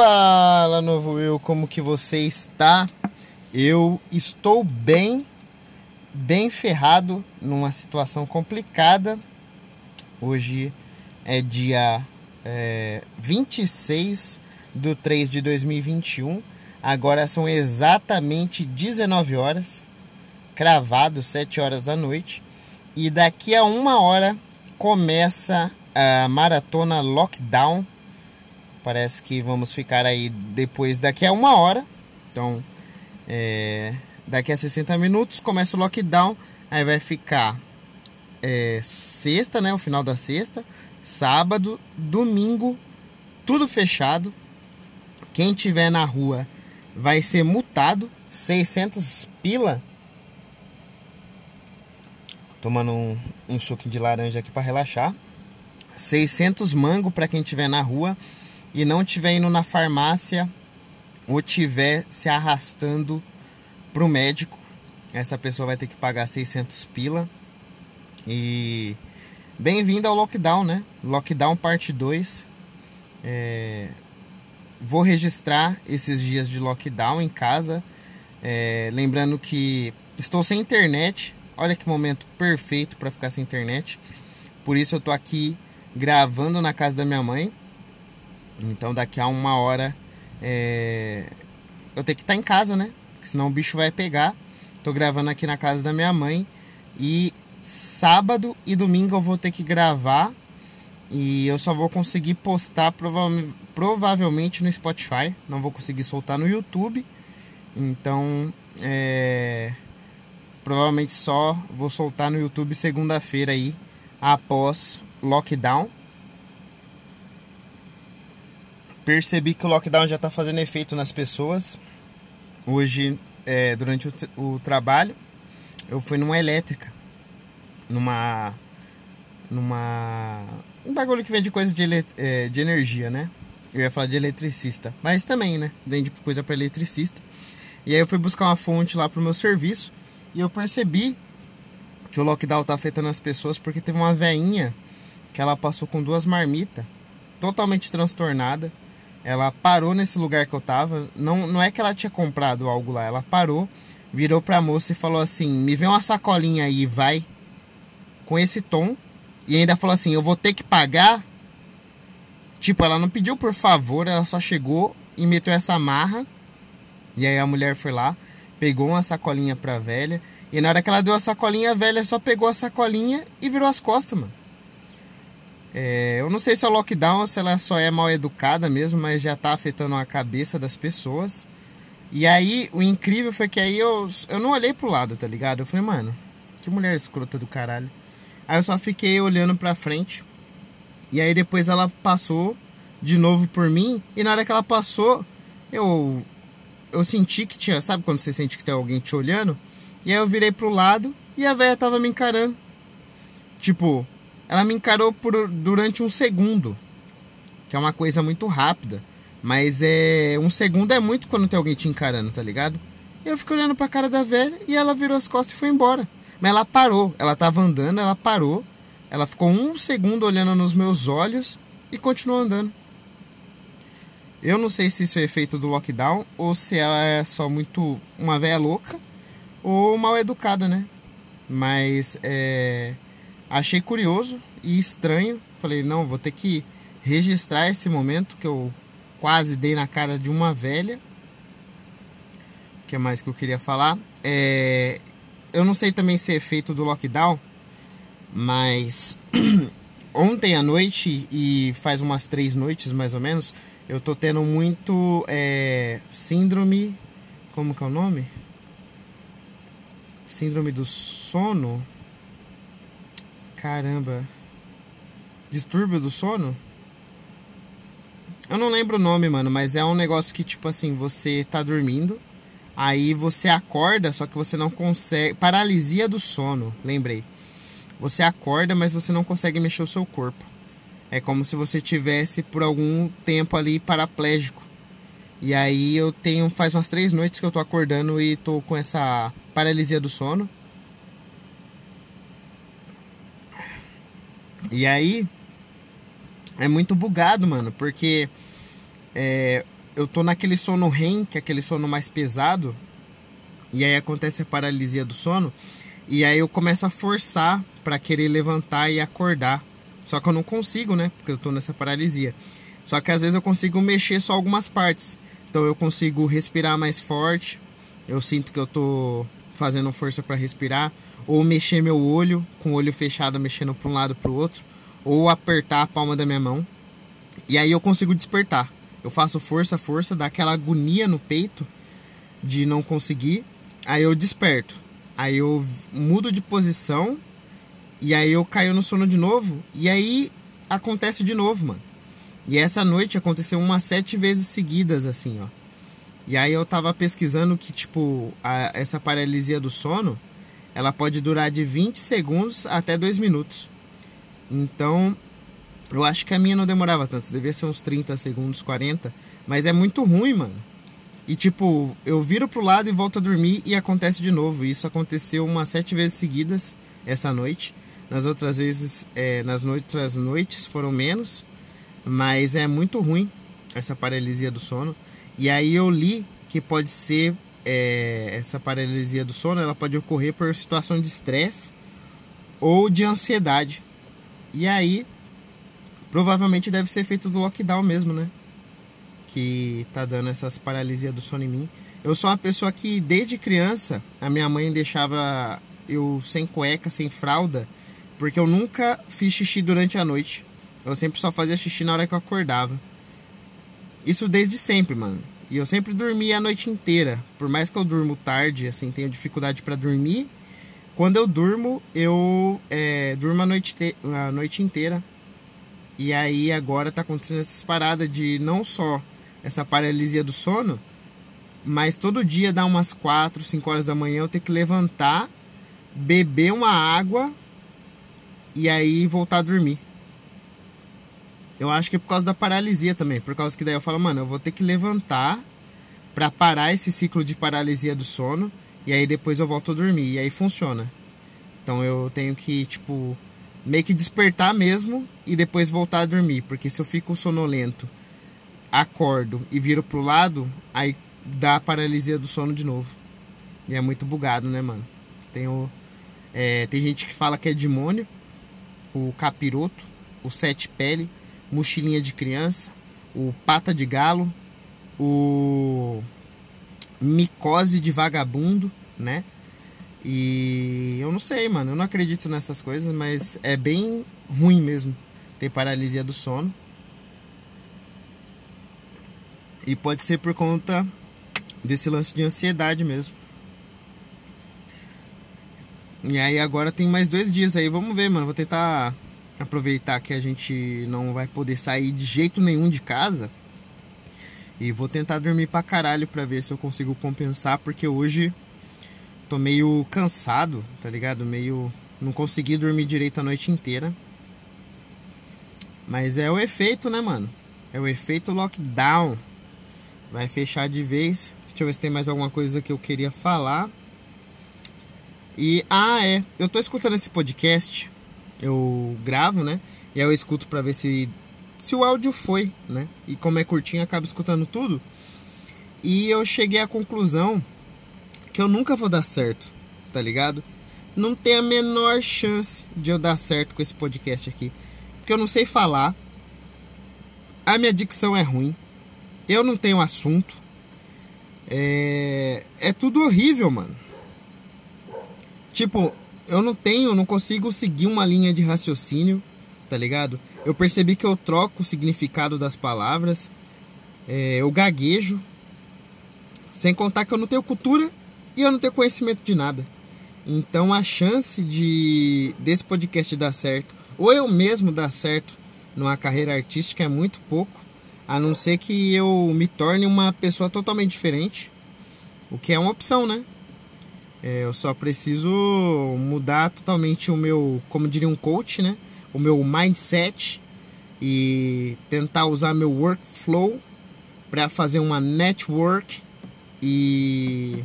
Fala, novo eu, como que você está? Eu estou bem, bem ferrado numa situação complicada. Hoje é dia é, 26 de 3 de 2021. Agora são exatamente 19 horas, cravado 7 horas da noite. E daqui a uma hora começa a maratona Lockdown Parece que vamos ficar aí depois daqui a uma hora. Então, é, daqui a 60 minutos começa o lockdown. Aí vai ficar é, sexta, né? O final da sexta, sábado, domingo, tudo fechado. Quem tiver na rua vai ser multado. 600 pila. Tomando um, um de laranja aqui para relaxar. 600 mango para quem tiver na rua e não estiver indo na farmácia ou estiver se arrastando para o médico, essa pessoa vai ter que pagar 600 pila. E bem-vindo ao lockdown, né? Lockdown parte 2. É... Vou registrar esses dias de lockdown em casa. É... Lembrando que estou sem internet. Olha que momento perfeito para ficar sem internet. Por isso eu tô aqui gravando na casa da minha mãe. Então daqui a uma hora é... eu tenho que estar em casa, né? Porque senão o bicho vai pegar. Tô gravando aqui na casa da minha mãe. E sábado e domingo eu vou ter que gravar. E eu só vou conseguir postar prova provavelmente no Spotify. Não vou conseguir soltar no YouTube. Então, é... provavelmente só vou soltar no YouTube segunda-feira aí, após lockdown percebi que o lockdown já está fazendo efeito nas pessoas. Hoje, é, durante o, o, trabalho, eu fui numa elétrica, numa. numa. um bagulho que vende coisa de, é, de energia, né? Eu ia falar de eletricista, mas também, né? Vende coisa para eletricista. E aí eu fui buscar uma fonte lá pro meu serviço e eu percebi que o lockdown tá afetando as pessoas porque teve uma veinha que ela passou com duas marmitas, totalmente transtornada ela parou nesse lugar que eu tava. Não, não é que ela tinha comprado algo lá, ela parou, virou pra moça e falou assim: Me vê uma sacolinha aí, vai. Com esse tom. E ainda falou assim: Eu vou ter que pagar. Tipo, ela não pediu por favor, ela só chegou e meteu essa marra. E aí a mulher foi lá, pegou uma sacolinha pra velha. E na hora que ela deu a sacolinha, a velha só pegou a sacolinha e virou as costas, mano. É, eu não sei se é o lockdown se ela só é mal educada mesmo, mas já tá afetando a cabeça das pessoas. E aí, o incrível foi que aí eu, eu não olhei pro lado, tá ligado? Eu falei, mano, que mulher escrota do caralho. Aí eu só fiquei olhando pra frente. E aí depois ela passou de novo por mim. E na hora que ela passou, eu, eu senti que tinha. Sabe quando você sente que tem alguém te olhando? E aí eu virei pro lado e a velha tava me encarando. Tipo, ela me encarou por, durante um segundo, que é uma coisa muito rápida. Mas é um segundo é muito quando tem alguém te encarando, tá ligado? Eu fiquei olhando pra cara da velha e ela virou as costas e foi embora. Mas ela parou, ela tava andando, ela parou. Ela ficou um segundo olhando nos meus olhos e continuou andando. Eu não sei se isso é efeito do lockdown ou se ela é só muito uma velha louca ou mal educada, né? Mas é Achei curioso e estranho. Falei, não, vou ter que registrar esse momento que eu quase dei na cara de uma velha. O que mais que eu queria falar? É, eu não sei também se é efeito do lockdown, mas ontem à noite e faz umas três noites mais ou menos, eu tô tendo muito é, síndrome. Como que é o nome? Síndrome do sono Caramba. Distúrbio do sono? Eu não lembro o nome, mano, mas é um negócio que, tipo assim, você tá dormindo, aí você acorda, só que você não consegue. Paralisia do sono, lembrei. Você acorda, mas você não consegue mexer o seu corpo. É como se você tivesse por algum tempo ali paraplégico. E aí eu tenho. Faz umas três noites que eu tô acordando e tô com essa paralisia do sono. E aí é muito bugado, mano, porque é, eu tô naquele sono REM, que é aquele sono mais pesado, e aí acontece a paralisia do sono, e aí eu começo a forçar para querer levantar e acordar. Só que eu não consigo, né? Porque eu tô nessa paralisia. Só que às vezes eu consigo mexer só algumas partes. Então eu consigo respirar mais forte. Eu sinto que eu tô fazendo força para respirar, ou mexer meu olho com o olho fechado, mexendo para um lado para o outro, ou apertar a palma da minha mão. E aí eu consigo despertar. Eu faço força, força, dá aquela agonia no peito de não conseguir. Aí eu desperto. Aí eu mudo de posição e aí eu caio no sono de novo. E aí acontece de novo, mano. E essa noite aconteceu umas sete vezes seguidas, assim, ó. E aí eu tava pesquisando que, tipo, a, essa paralisia do sono, ela pode durar de 20 segundos até 2 minutos. Então, eu acho que a minha não demorava tanto, devia ser uns 30 segundos, 40. Mas é muito ruim, mano. E tipo, eu viro pro lado e volto a dormir e acontece de novo. Isso aconteceu umas sete vezes seguidas essa noite. Nas outras vezes, é, nas outras noites foram menos. Mas é muito ruim essa paralisia do sono. E aí eu li que pode ser é, essa paralisia do sono, ela pode ocorrer por situação de estresse ou de ansiedade. E aí provavelmente deve ser feito do lockdown mesmo, né? Que tá dando essas paralisias do sono em mim. Eu sou uma pessoa que desde criança a minha mãe deixava eu sem cueca, sem fralda, porque eu nunca fiz xixi durante a noite. Eu sempre só fazia xixi na hora que eu acordava. Isso desde sempre, mano. E eu sempre dormia a noite inteira. Por mais que eu durmo tarde, assim, tenho dificuldade para dormir. Quando eu durmo, eu é, durmo a noite, te... a noite inteira. E aí agora tá acontecendo essas paradas de não só essa paralisia do sono, mas todo dia dá umas 4, 5 horas da manhã eu ter que levantar, beber uma água e aí voltar a dormir. Eu acho que é por causa da paralisia também. Por causa que daí eu falo, mano, eu vou ter que levantar para parar esse ciclo de paralisia do sono. E aí depois eu volto a dormir. E aí funciona. Então eu tenho que, tipo, meio que despertar mesmo e depois voltar a dormir. Porque se eu fico sonolento, acordo e viro pro lado, aí dá a paralisia do sono de novo. E é muito bugado, né, mano? Tem, o, é, tem gente que fala que é demônio, o capiroto, o sete pele Mochilinha de Criança, o Pata de Galo, o Micose de Vagabundo, né? E eu não sei, mano, eu não acredito nessas coisas, mas é bem ruim mesmo ter paralisia do sono. E pode ser por conta desse lance de ansiedade mesmo. E aí agora tem mais dois dias aí, vamos ver, mano. Vou tentar aproveitar que a gente não vai poder sair de jeito nenhum de casa. E vou tentar dormir pra caralho pra ver se eu consigo compensar, porque hoje tô meio cansado, tá ligado? Meio. Não consegui dormir direito a noite inteira. Mas é o efeito, né, mano? É o efeito lockdown. Vai fechar de vez. Deixa eu ver se tem mais alguma coisa que eu queria falar. E, ah, é. Eu tô escutando esse podcast eu gravo, né? E aí eu escuto para ver se se o áudio foi, né? E como é curtinho, acaba escutando tudo. E eu cheguei à conclusão que eu nunca vou dar certo, tá ligado? Não tem a menor chance de eu dar certo com esse podcast aqui. Porque eu não sei falar. A minha dicção é ruim. Eu não tenho assunto. É, é tudo horrível, mano. Tipo, eu não tenho, não consigo seguir uma linha de raciocínio, tá ligado? Eu percebi que eu troco o significado das palavras, é, eu gaguejo, sem contar que eu não tenho cultura e eu não tenho conhecimento de nada. Então a chance de desse podcast dar certo, ou eu mesmo dar certo numa carreira artística é muito pouco, a não ser que eu me torne uma pessoa totalmente diferente, o que é uma opção, né? É, eu só preciso mudar totalmente o meu, como diria um coach, né? O meu mindset e tentar usar meu workflow para fazer uma network e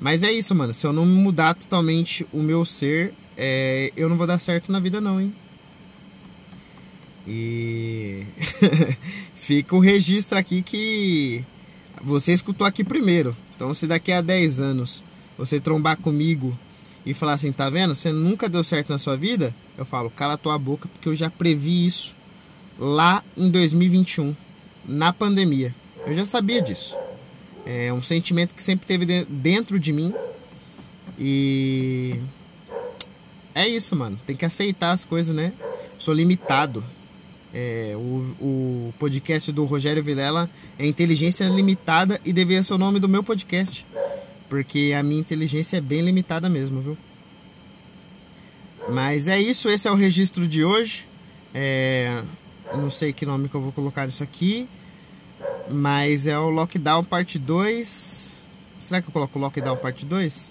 mas é isso, mano. Se eu não mudar totalmente o meu ser, é, eu não vou dar certo na vida, não, hein? E fica o registro aqui que você escutou aqui primeiro. Então, se daqui a 10 anos você trombar comigo e falar assim, tá vendo? Você nunca deu certo na sua vida? Eu falo, cala tua boca, porque eu já previ isso lá em 2021, na pandemia. Eu já sabia disso. É um sentimento que sempre teve dentro de mim. E é isso, mano. Tem que aceitar as coisas, né? Sou limitado. É, o, o podcast do Rogério Vilela é Inteligência Limitada e deveria ser o nome do meu podcast. Porque a minha inteligência é bem limitada mesmo, viu? Mas é isso, esse é o registro de hoje. É, não sei que nome que eu vou colocar isso aqui. Mas é o Lockdown Parte 2. Será que eu coloco Lockdown Parte 2?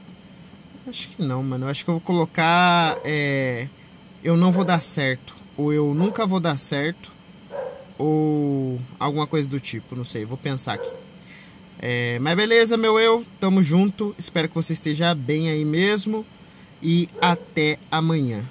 Acho que não, mano. Eu acho que eu vou colocar. É, eu não vou dar certo. Ou eu nunca vou dar certo. Ou alguma coisa do tipo. Não sei, vou pensar aqui. É, mas beleza, meu eu, tamo junto. Espero que você esteja bem aí mesmo. E até amanhã.